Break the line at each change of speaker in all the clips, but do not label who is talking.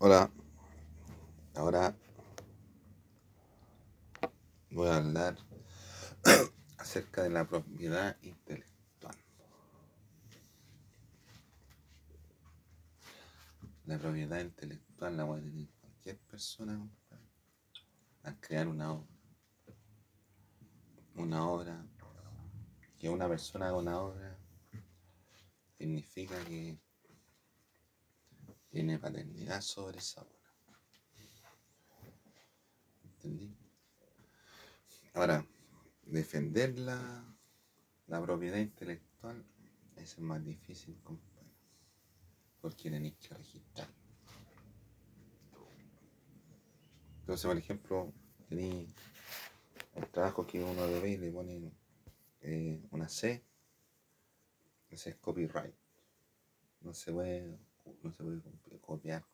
Hola, ahora voy a hablar acerca de la propiedad intelectual. La propiedad intelectual la puede tener cualquier persona al crear una obra. Una obra, que una persona haga una obra, significa que tiene paternidad sobre esa obra. ¿Entendí? Ahora, defender la, propiedad intelectual es más difícil, compadre, porque tenéis que registrar. Entonces, por ejemplo, tenéis el trabajo que uno debe y le pone eh, una C, ese es copyright. No se puede, no se puede copiar.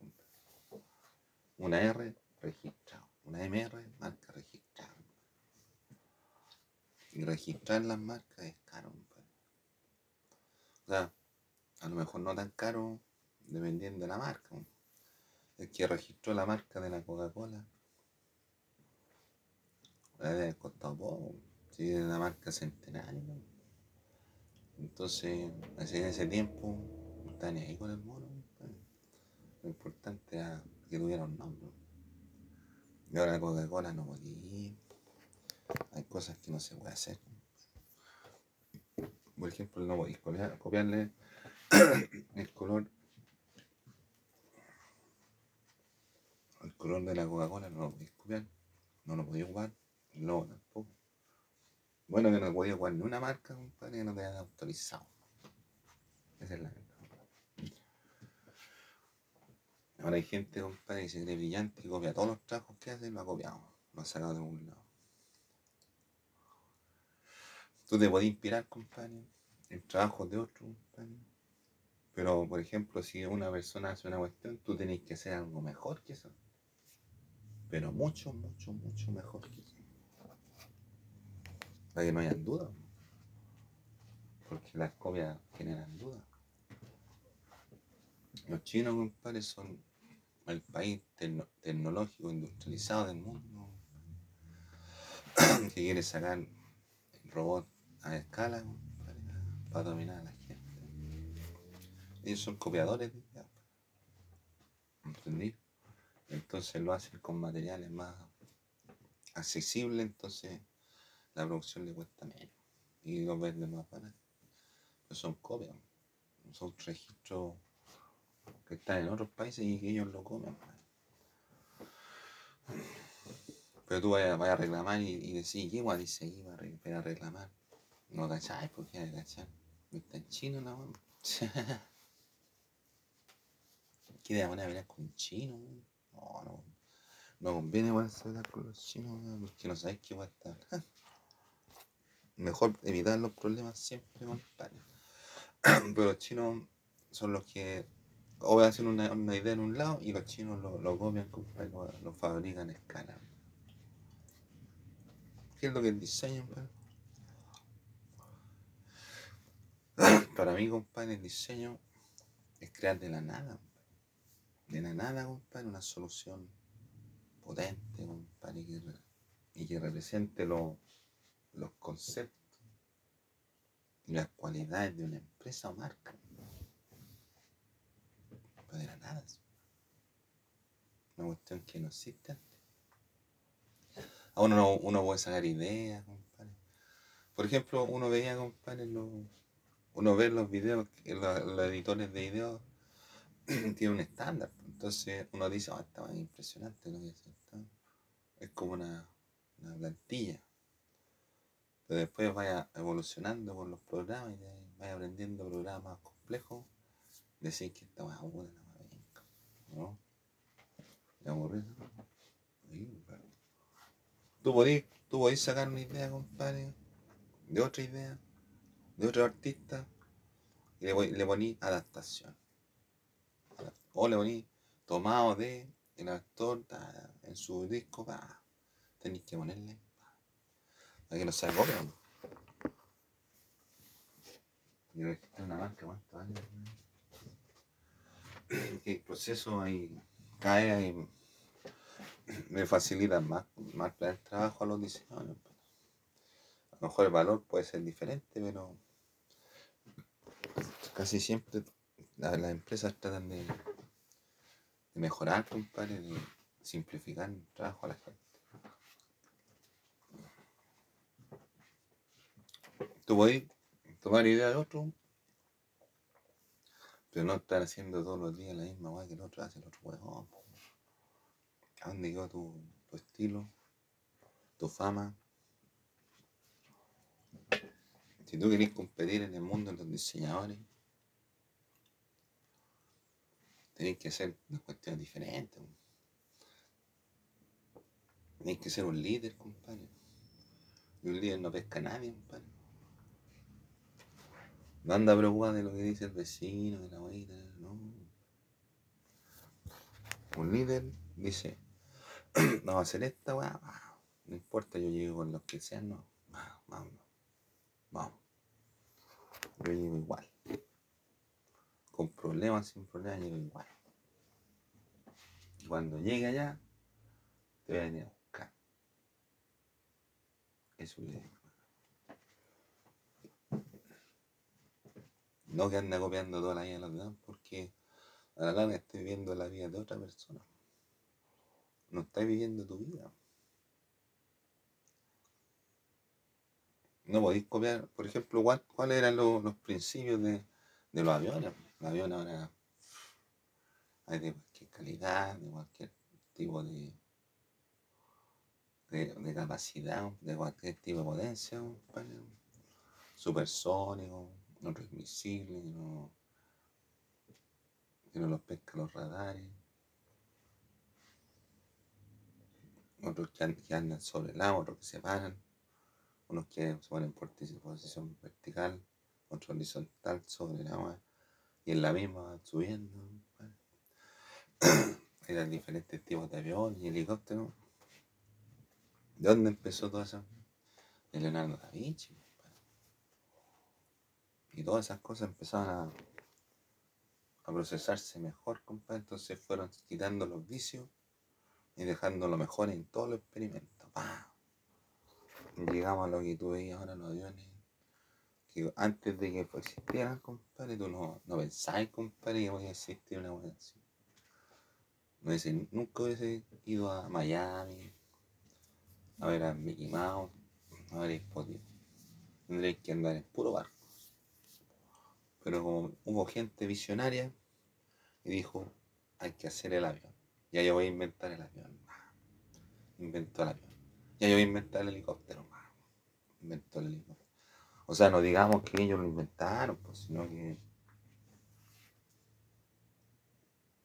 Una R, registrado. Una MR, marca registrada. Y registrar las marcas es caro. O sea, a lo mejor no tan caro dependiendo de la marca. El que registró la marca de la Coca-Cola le haber costado poco. Si es una marca centenaria. Entonces, así en ese tiempo, ni ahí con el mono. Lo importante era que tuviera un nombre. Y ahora la Coca-Cola no podía. Hay cosas que no se puede hacer. Por ejemplo, no podéis copiar- copiarle el color. El color de la Coca-Cola no lo podéis copiar. No lo podéis jugar. No, tampoco. Bueno, que no podía jugar ni una marca, compadre, que no te hayan autorizado. Esa es la Ahora hay gente, compadre, que se cree brillante y copia todos los trabajos que hace lo ha copiado. Lo ha sacado de algún lado. Tú te podés inspirar, compadre, en trabajos de otros, compadre. Pero, por ejemplo, si una persona hace una cuestión, tú tenés que hacer algo mejor que eso. Pero mucho, mucho, mucho mejor que eso. Para que no hayan dudas. Porque las copias generan dudas. Los chinos, compadre, son el país tecno- tecnológico industrializado del mundo. que quiere sacar robots a escala compadre, para dominar a la gente. Ellos son copiadores de ideas. ¿Entendí? Entonces lo hacen con materiales más accesibles, entonces la producción le cuesta menos y los venden más barato. Pero son copias, son registros que están en otros países y que ellos lo comen. Pero tú vayas, a reclamar y, y decís, ¿qué guay dice aquí para, re- para reclamar? No cacháis, ¿por qué cachar? Está en chino la weá. ¿Qué de manera pelear con chino? weón? No, no. No conviene hablar con los chinos, weón, porque no sabéis qué va a. Mejor evitar los problemas siempre, compadre. Pero los chinos son los que o hacen una, una idea en un lado y los chinos lo, copian, compadre, lo, fabrican a escala. ¿Qué es lo que es diseño, compadre? Para mí, compadre, el diseño es crear de la nada. De la nada, compadre, una solución potente, compadre, y que, y que represente lo- los conceptos y las cualidades de una empresa o marca. Pero de nada. Una cuestión que no existe antes. A uno, no- uno puede sacar ideas, compadre. Por ejemplo, uno veía, compadre, uno ve los videos, los, editores de videos tienen un estándar. Entonces uno dice, oh, está bien impresionante lo que es esto. Es como una, una plantilla. Pero después vaya evolucionando con los programas y vaya aprendiendo programas complejos. Decir que esta más buena la más venga. ¿No? Sí, compadre. Tú podés, tú podés sacar una idea, compadre, de otra idea, de otro artista, y le, le ponís adaptación. O le ponís tomado de el actor en su disco, tenéis que ponerle pa, para que no se. ¿no? Yo una marca, ¿cuántos años? ¿Qué proceso hay? cae y me facilita más, más el trabajo a los diseñadores. A lo mejor el valor puede ser diferente, pero casi siempre las empresas tratan de, de mejorar, compadre, de simplificar el trabajo a la gente. Tú puedes tomar idea de otro, pero no estar haciendo todos los días la misma weá que el otro hace, el otro weón. ¿A dónde quedó tu, tu estilo? Tu fama. Si tú querés competir en el mundo de los diseñadores, tenés que hacer una cuestión diferente. Tenés que ser un líder, compadre. Y un líder no pesca a nadie, compadre. No anda preocupado de lo que dice el vecino, de la abuela, no. Un líder dice, vamos a hacer esta weá, no importa, yo llego con los que sean, no, vamos, vamos. Yo llego igual. Con problemas, sin problemas, llego igual. Y cuando llegue allá, te voy a venir a buscar. Es un líder. No que anda copiando toda la vida de los demás, porque la larga estoy viviendo la vida de otra persona. No estás viviendo tu vida. No podéis copiar, por ejemplo, cuáles eran los, principios de, los aviones. Los aviones ahora hay de cualquier calidad, de cualquier tipo de, de, capacidad, de cualquier tipo de potencia, supersónico otros misiles, no, que no los pescan los radares, otros que, andan sobre el agua, otros que se paran, unos que se ponen por posición vertical, otros horizontal sobre el agua y en la misma subiendo. Eran diferentes tipos de aviones y helicópteros. ¿De dónde empezó todo eso? De Leonardo da Vinci. Y todas esas cosas empezaban a, a procesarse mejor, compadre. Entonces fueron quitando los vicios y dejando lo mejor en todos los experimentos. Llegamos a lo que tú veías ahora los aviones. Que antes de que existieran, compadre, tú no, no pensabas, compadre, que podía existir una buena así. No dice, nunca hubiese ido a Miami a ver a Mickey Mouse, ver el podio. Tendréis que andar en puro barco. Pero como hubo gente visionaria y dijo, hay que hacer el avión. Ya yo voy a inventar el avión. Inventó el avión. Ya yo voy a inventar el helicóptero. Inventó el helicóptero. O sea, no digamos que ellos lo inventaron, pues, sino que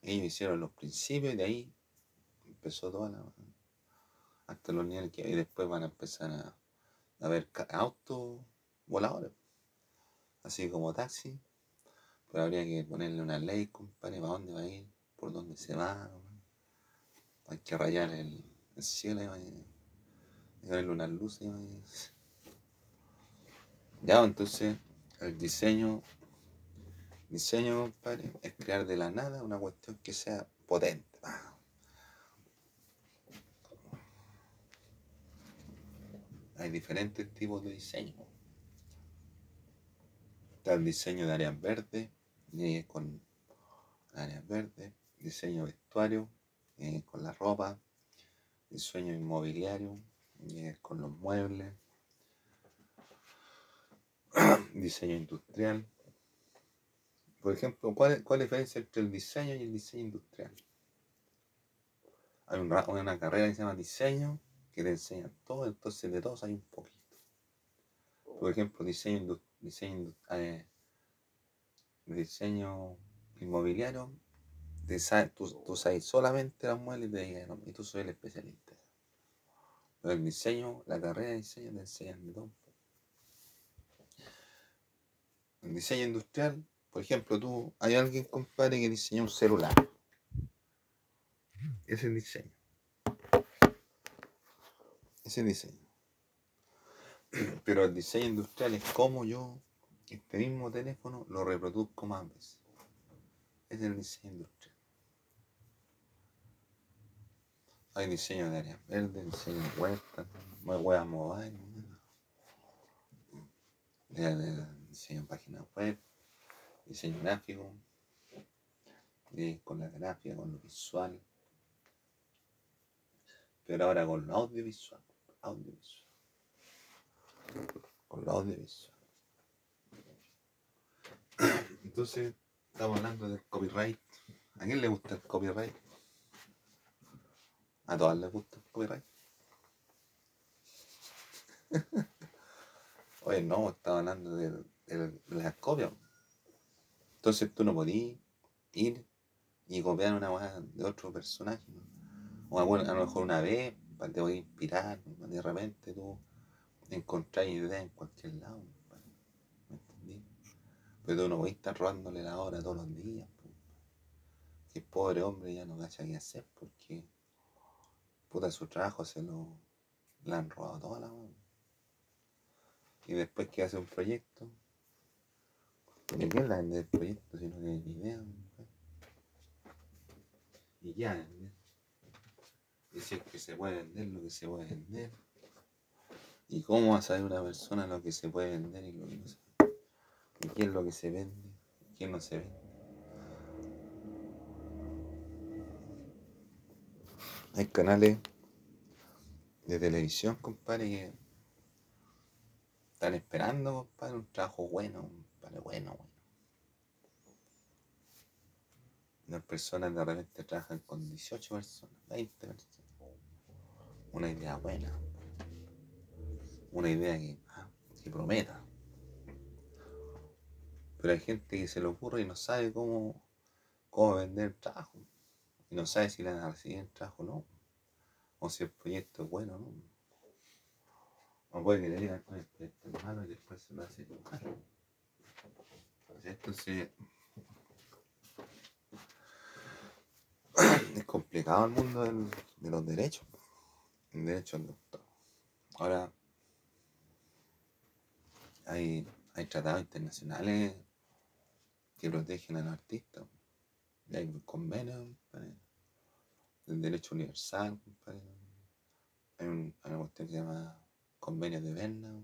ellos hicieron los principios y de ahí empezó toda la... hasta los niveles que y después van a empezar a, a ver autos voladores, así como taxi, pero habría que ponerle una ley, compadre, para dónde va a ir, por dónde se va. Hay que rayar el, cielo y, ponerle una luz. Ya, entonces, el diseño, diseño, compadre, es crear de la nada una cuestión que sea potente. Hay diferentes tipos de diseño. Está el diseño de áreas verdes, con áreas verdes, diseño vestuario, con la ropa, diseño inmobiliario, con los muebles, diseño industrial. Por ejemplo, ¿cuál, es la diferencia entre el diseño y el diseño industrial? Hay una, carrera que se llama diseño que te enseña todo, entonces de todos hay un poquito. Por ejemplo, diseño, diseño eh, diseño inmobiliario, tú, sabes solamente las muebles y, te y tú soy el especialista. Pero el diseño, la carrera de diseño te enseñan de todo. El diseño industrial, por ejemplo, tú, hay alguien, compadre, que diseñó un celular. Es el diseño. Es el diseño. Pero el diseño industrial es como yo este mismo teléfono lo reproduzco más veces. Es el diseño industrial. Hay diseño de áreas verdes, diseño de huertas, web mobile, diseño de páginas web, diseño gráfico, con la gráfica, con lo visual, pero ahora con lo audiovisual, audiovisual, con lo audiovisual. Entonces, estamos hablando del copyright. ¿A quién le gusta el copyright? A todas les gusta el copyright. Oye, no, estaba hablando de, de, las copias. Entonces tú no podías ir y copiar una weá de otro personaje. O a, lo mejor una vez, te voy a inspirar, de repente tú encontrás ideas en cualquier lado. Pero tú no voy a estar robándole la hora todos los días. Que pobre hombre ya no cacha qué hacer porque puta su trabajo se lo le han robado toda la mano. Y después que hace un proyecto, ¿de qué la vende el proyecto si no tiene ni idea? Y ya, decir que se puede vender lo que se puede vender. ¿Y cómo va a saber una persona lo que se puede vender y lo que no se vende? ¿Y qué es lo que se vende? ¿Y qué no se vende? Hay canales de televisión, compadre, que están esperando, compadre, un trabajo bueno, compadre, bueno, bueno. Las personas de repente trabajan con 18 personas, 20 personas. Una idea buena. Una idea que, ah, que prometa. Pero hay gente que se le ocurre y no sabe cómo, cómo vender trabajo. Y no sabe si le van a recibir el trabajo o no. O si el proyecto es bueno o no. O puede que le digan, el proyecto malo y después se lo hace malo. Entonces, es complicado el mundo del, de los derechos. El derecho al doctor. Ahora, hay, hay tratados internacionales que protegen a los artistas. Y hay convenios del derecho universal. Hay, un, hay, una cuestión que se llama convenio de Berna.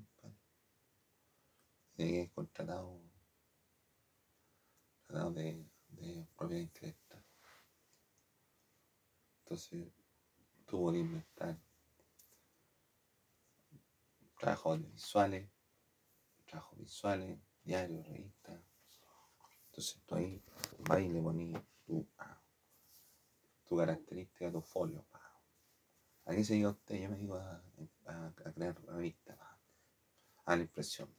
Y hay contratado tratado de, de propiedad intelectual. Entonces, tú podés inventar trabajos visuales, trabajos visuales, diarios, revistas. Entonces tú ahí vas y le pones tu, ah, tu característica, tu folio. Aquí se diga usted, yo me digo a, a, crear revistas, a la impresión.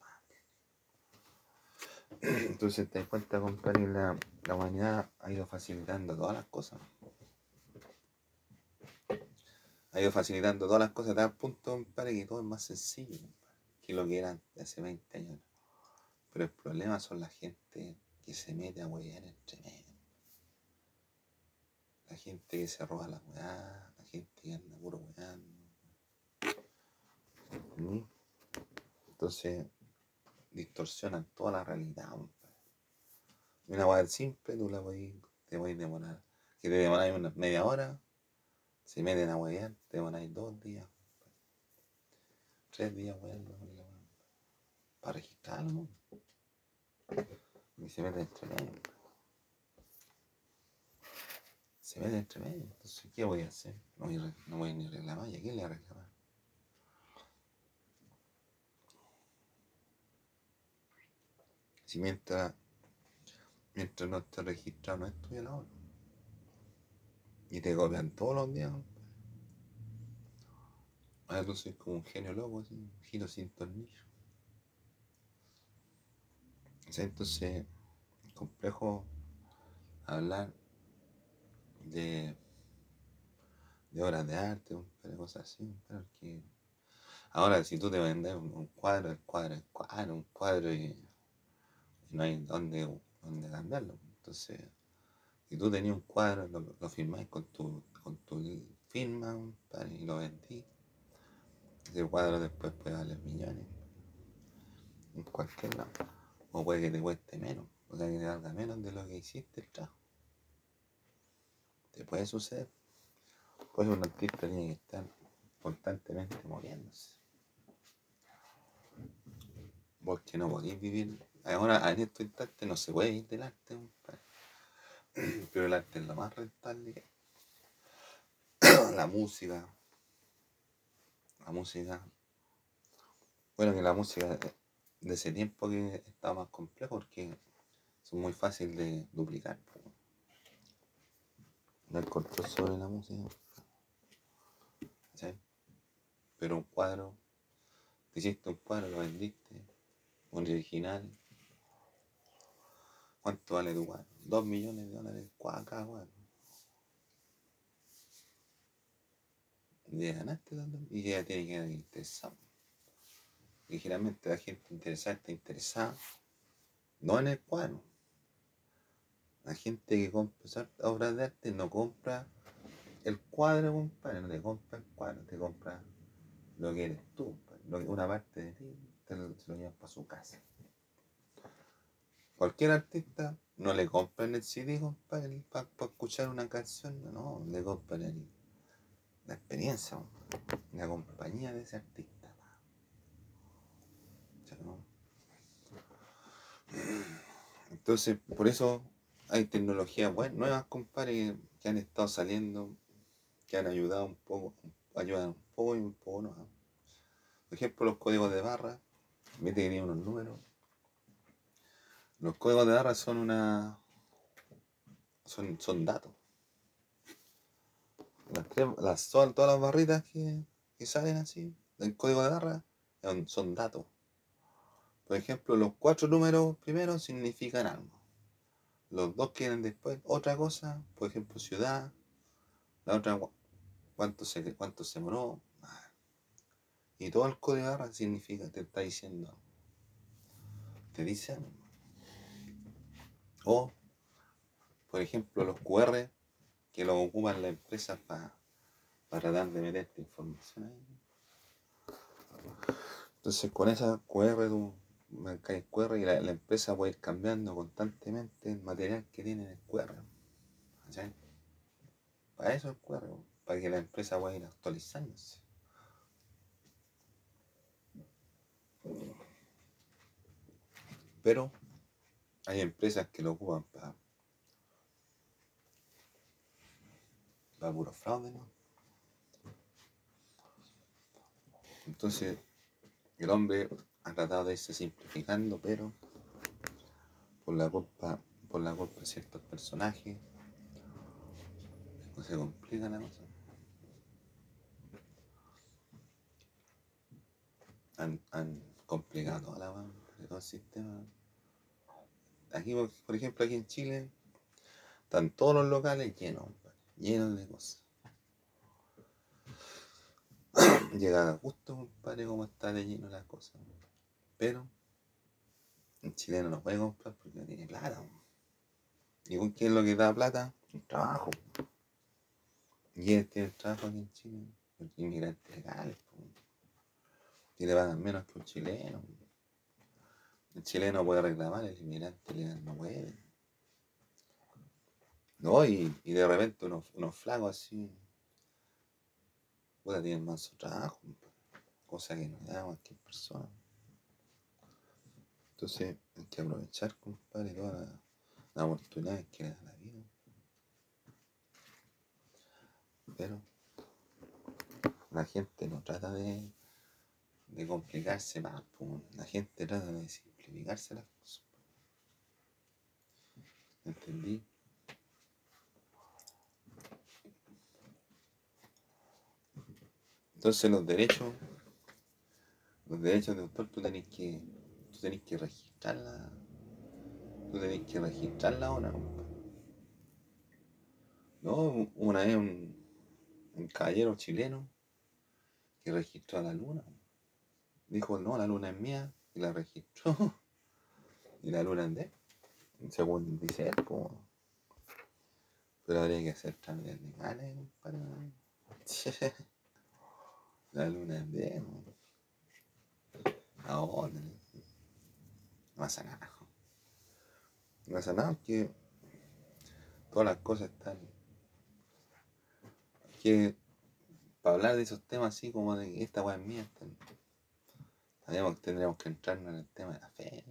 Entonces te das cuenta, compadre, la, la humanidad ha ido facilitando todas las cosas ha ido facilitando todas las cosas a tal punto, para que todo es más sencillo, que lo que era hace 20 años. Pero el problema son la gente que se mete a huevear entre medio. La gente que se roba la weá, la gente que anda puro weando. Entonces, distorsionan toda la realidad. Una weá simple, tú la voy, te a demorar. Que te demoras una media hora, si meten a huevear, te ir dos días. Tres días hueveando para registrarlo. Y se meten entre medio. Se meten entre medio. Entonces, ¿qué voy a hacer? No voy, no voy ni reclamar. ¿Y a quién le voy a reclamar? Si mientras, mientras no esté registrado no es tuyo la. Y te copian todos los días. Ahora tú soy como un genio loco, así, un giro sin tornillo. Entonces es complejo hablar de, de obras de arte, de cosas así, porque ahora si tú te vendes un, cuadro, el cuadro es cuadro, un cuadro y, no hay dónde, dónde cambiarlo. Entonces si tú tenías un cuadro, lo, lo firmáis con tu, con tu firma y lo vendí. Ese cuadro después puede valer millones. En cualquier lado. O puede que te cueste menos. O sea, que te valga menos de lo que hiciste el trabajo. Te puede suceder. Pues un artista tiene que estar constantemente moviéndose. Porque no podéis vivir. Ahora, en estos instantes no se puede vivir del arte. Pero el arte es lo más rentable. La música. La música. Bueno, que la música de ese tiempo que estaba más complejo porque son muy fáciles de duplicar. hay control sobre la música. ¿cachai? Pero un cuadro, te hiciste un cuadro, lo vendiste, un original. ¿Cuánto vale tu cuadro? Dos millones de dólares cada cuadro. Y ganaste tanto, y ya tiene que quedar interesado. Y generalmente la gente interesada está interesada no en el cuadro. La gente que compra obras de arte no compra el cuadro, compadre, no te compra el cuadro, te compra lo que eres tú, una parte de ti, te lo, lo llevas para su casa. Cualquier artista no le compran el CD, compadre, para escuchar una canción, no, le compran el- la experiencia, compadre, la compañía de ese artista. ¿cachai, no? Entonces, por eso hay tecnologías buenas, nuevas, compadre, que, han estado saliendo, que han ayudado un poco, ayudan un poco y un poco no. Por ejemplo, los códigos de barra, viste que tiene unos números. Los códigos de barra son una. son, son datos. Las son todas las barritas que, que salen así, del código de barra, son, son datos. Por ejemplo, los cuatro números primeros significan algo. Los dos que vienen después, otra cosa, por ejemplo, ciudad, la otra, cu- cuánto se, cuánto se moró. Y todo el código de barra significa, te está diciendo, te dice algo. O, por ejemplo, los QR que los ocupan las empresas para tratar de meter esta información ahí. Entonces, con esa QR tú marcas el QR y la, la empresa puede ir cambiando constantemente el material que tiene en el QR. ¿cachai? Para eso el QR, para que la empresa pueda ir actualizándose. Pero hay empresas que lo ocupan para, para puro fraude, ¿no? Entonces, el hombre ha tratado de irse simplificando, pero por la culpa, por la culpa de ciertos personajes, se complica la cosa. Han, han complicado toda la todo el sistema. Aquí, por, ejemplo, aquí en Chile, están todos los locales llenos, llenos de cosas. Llega justo, compadre, como está lleno las cosas. Pero el chileno no puede comprar porque no tiene plata. ¿Y con qué es lo que da plata? El trabajo. ¿Y quién tiene el trabajo aquí en Chile? Los inmigrantes legales. po. Y le pagan menos que un chileno. El chileno puede reclamar, el inmigrante legal no puede. No, y, y de repente unos, unos flacos así, puta, tienen más trabajo, cosa que no da cualquier persona. Entonces hay que aprovechar, compadre, todas las las oportunidades que da la vida. Pero la gente no trata de, de complicarse más, la gente trata de simplificarse las cosas. ¿Entendí? Entonces los derechos, los derechos de autor tú tenés que, tú tenés que registrarla, tú tenés que registrarla ahora, compadre. No, una vez un, un caballero chileno que registró a la luna. Dijo, no, la luna es mía, y la registró. y la luna es de según dice él. Pero habría que hacer trámites legales, compadre. La luna es de él. Ahora. No pasa nada. No pasa nada porque todas las cosas están. Que para hablar de esos temas así como de que esta weá es mía. Sabíamos que tendríamos que entrarnos en el tema de la fe.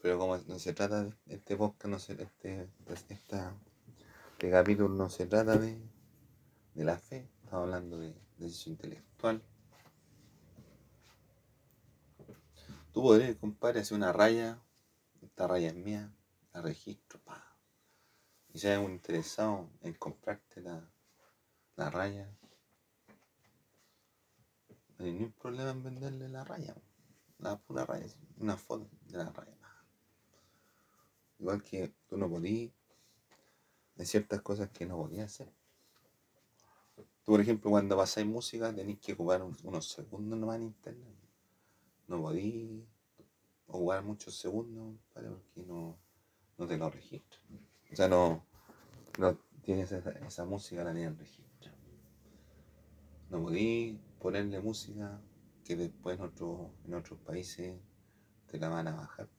Pero como no se trata de este podcast, no se, este, esta, este capítulo no se trata de, de la fe, estamos hablando de decisión intelectual. Tú podrías, compadre, hacer una raya, esta raya es mía, la registro, pa. Si hay un interesado en comprarte la, la raya, no hay ningún problema en venderle la raya, la pura raya, una foto de la raya. Igual que tú no podías, hay ciertas cosas que no podías hacer. Tú, por ejemplo, cuando pasáis música tenés que ocupar unos segundos nomás en internet. No podías ocupar muchos segundos, ¿vale? porque no, no te lo registran. O sea, no, no tienes esa, esa música, la tienen registro. No podías ponerle música que después en, otro, en otros países te la van a bajar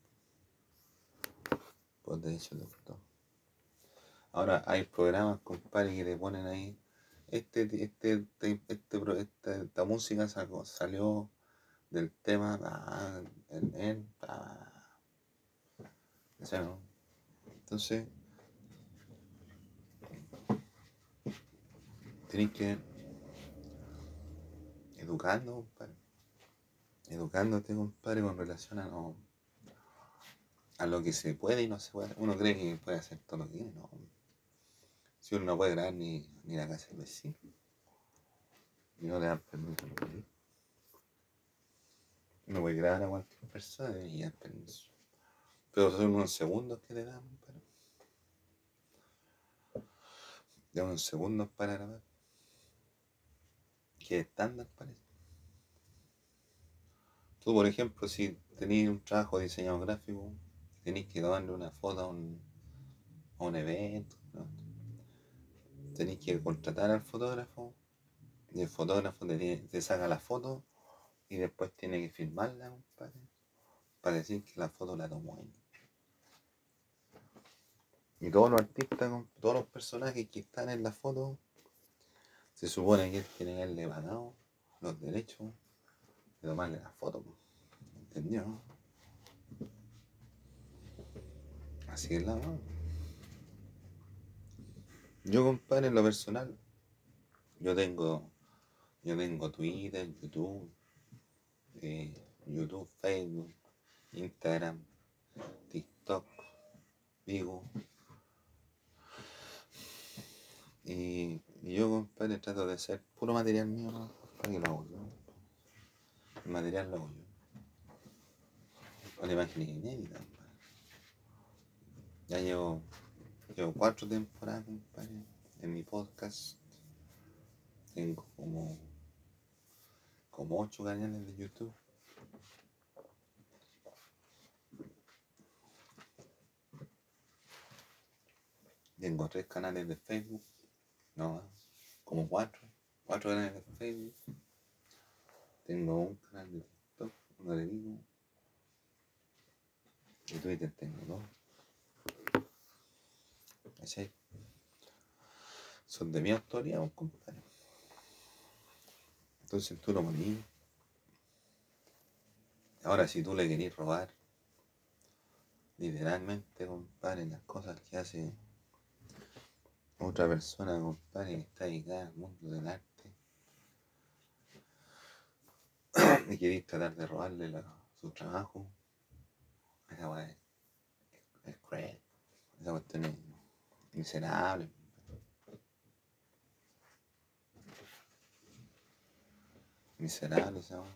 por derecho de autor. Ahora hay programas, compadre, que le ponen ahí. Este, este, este, este esta, música salió del tema en. Entonces, tenéis que educando, compadre. Educándote, compadre, con relación a no a lo que se puede y no se puede. Uno cree que puede hacer todo lo que quiere, no. Si uno no puede grabar ni, ni la casa del vecino, y no le dan permiso Uno puede grabar a cualquier persona y dan permiso. Pero son unos segundos que le dan, pero. De unos segundos para grabar. Que estándar parece. Tú, por ejemplo, si tenías un trabajo de diseñador gráfico, tenéis que darle una foto a un, a un evento. ¿no? Tenéis que contratar al fotógrafo y el fotógrafo te, te, saca la foto y después tiene que filmarla, compadre, para decir que la foto la tomó él. Y todos los artistas, todos los personajes que están en la foto, se supone que él tiene que haberle pagado los derechos de tomarle la foto. ¿Entendió? Así es la mano. Yo, compadre, en lo personal, yo tengo, yo tengo Twitter, YouTube, YouTube, Facebook, Instagram, TikTok, Vigo. Y, yo, compadre, trato de hacer puro material mío, para que lo hago yo. El material lo hago yo. Con imágenes inéditas. Ya llevo, llevo cuatro temporadas, compadre, en mi podcast. Tengo como, como ocho canales de YouTube. Tengo tres canales de Facebook. No, como cuatro. Cuatro canales de Facebook. Tengo un canal de TikTok, uno de Vigo. Y Twitter tengo dos. ¿Cachai? Son de mi autoría, compadre. Entonces tú no morís. Ahora, si tú le querís robar, literalmente, compadre, las cosas que hace otra persona, compadre, que está dedicada al mundo del arte, y querís tratar de robarle su trabajo, esa es, es cruel. Esa cuestión es Miserable. Miserable, ¿sabes?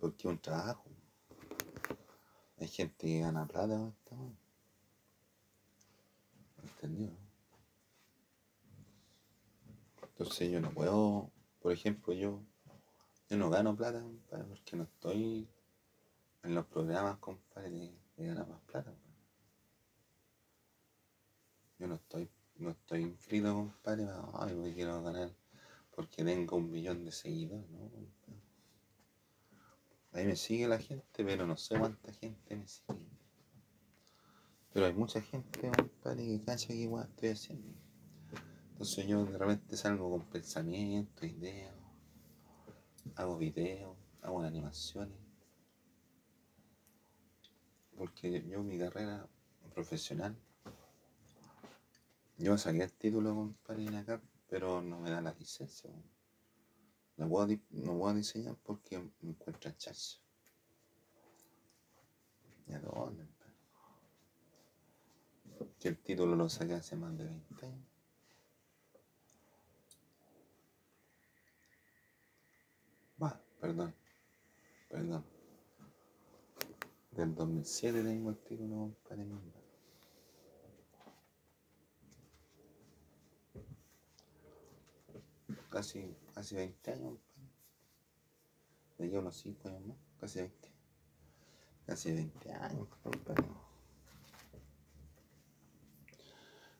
Porque un trabajo. Hay gente que gana plata con esta ¿Entendió? Entonces yo no puedo, por ejemplo, yo, yo no gano plata, compadre, porque no estoy en los programas, compadre, de, de ganar más plata. Yo no estoy, no estoy inscrito, compadre, ay, me quiero ganar porque tengo un millón de seguidores, ¿no? Ahí me sigue la gente, pero no sé cuánta gente me sigue. Pero hay mucha gente, compadre, que cacha que igual estoy haciendo. Entonces yo de repente salgo con pensamientos, ideas, hago videos, hago animaciones. Porque yo mi carrera profesional, yo saqué el título, compadre, acá, pero no me da la licencia. No puedo, no puedo diseñar porque me encuentro chacho. ¿Y a dónde? Que el título lo saqué hace más de 20 años. Va, perdón, perdón. Del 2007 tengo el título, para Casi, casi 20 años, De aquí unos 5 años más, casi 20. Casi 20 años, compadre.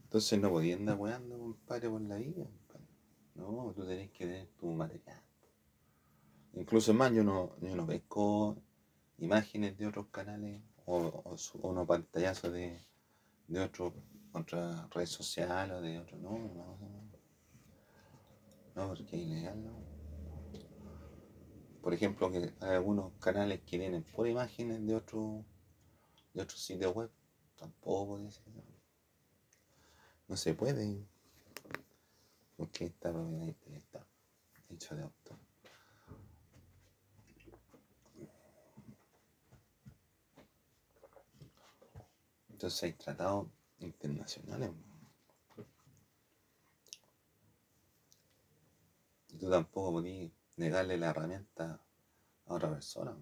Entonces no podía andar weando, compadre, por la vida, compadre. No, tú tenés que tener tu material. Incluso más, yo no, yo no pesco imágenes de otros canales o, o, o unos pantallazos de, de otras redes sociales o de otro. No, no, no. No, porque es ilegal, no. Por ejemplo, que hay algunos canales que tienen por imágenes de otro, de otro sitio web. Tampoco ser. No se puede. Porque esta propiedad intelectual. Hecho de autor. Entonces hay tratados internacionales. Y tú tampoco podías negarle la herramienta a otra persona.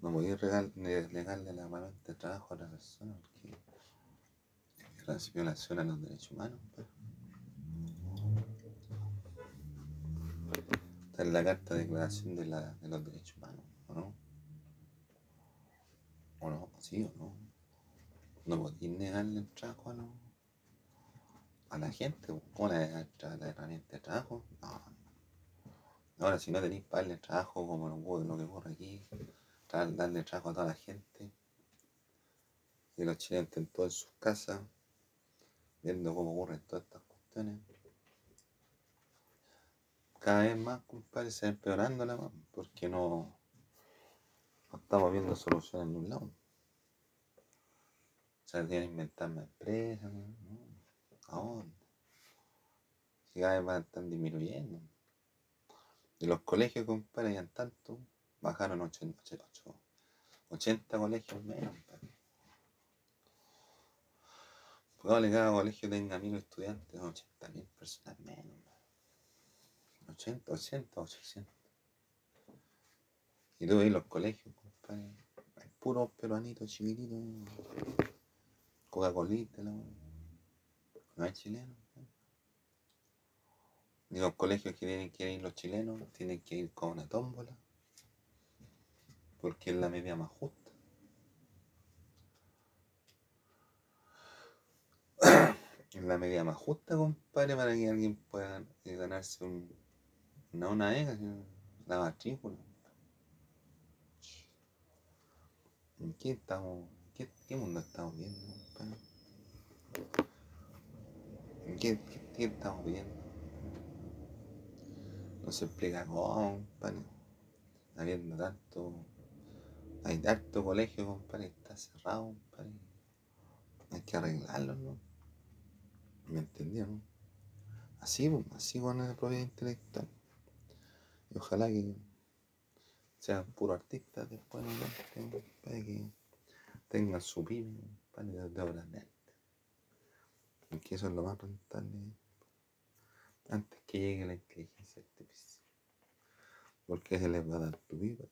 No podías negarle la herramienta de trabajo a otra persona porque es violación a los derechos humanos. Pues. Está en la carta de declaración de, la, de los derechos humanos, ¿o no? ¿O no? ¿Sí o no? No podéis negarle el trabajo a, a la gente. ¿Cómo le la herramienta de trabajo? No. Ahora, si no tenéis para darle trabajo como lo que ocurre aquí, darle trabajo a toda la gente, y los chilenos en sus casas, viendo cómo ocurren todas estas cuestiones. Cada vez más, compadre, se va empeorando la más, porque no, estamos viendo soluciones en un lado. O sea, tienen inventar más empresas, ¿no? ¿A dónde? Si cada vez más están disminuyendo. Y los colegios, compadre, ya tanto, bajaron 80, 80 colegios menos. Probable que cada colegio tenga mil estudiantes, 80 mil personas menos. 80, 80, 800. Y tú ves los colegios, compadre. Hay puros peruanitos chiquititos. Coca-Cola, no hay chilenos. Y los colegios que tienen que ir los chilenos tienen que ir con una tómbola. Porque es la media más justa. es la medida más justa, compadre, para que alguien pueda ganarse un, no una EGA, sino la matrícula. ¿En qué estamos, qué, qué mundo estamos viendo, compadre? ¿En qué, qué, estamos viendo? No se explica compadre. Habiendo tanto, hay tanto colegio, compadre, está cerrado, compadre. Hay que arreglarlo, ¿no? ¿Me entendieron? Así, así con la propiedad intelectual. Y ojalá que sean puros artistas después, ¿no? para que tengan su pyme, para de obras de arte. Porque eso es lo más rentable antes que llegue la inteligencia artificial. Porque se les va a dar tu vida.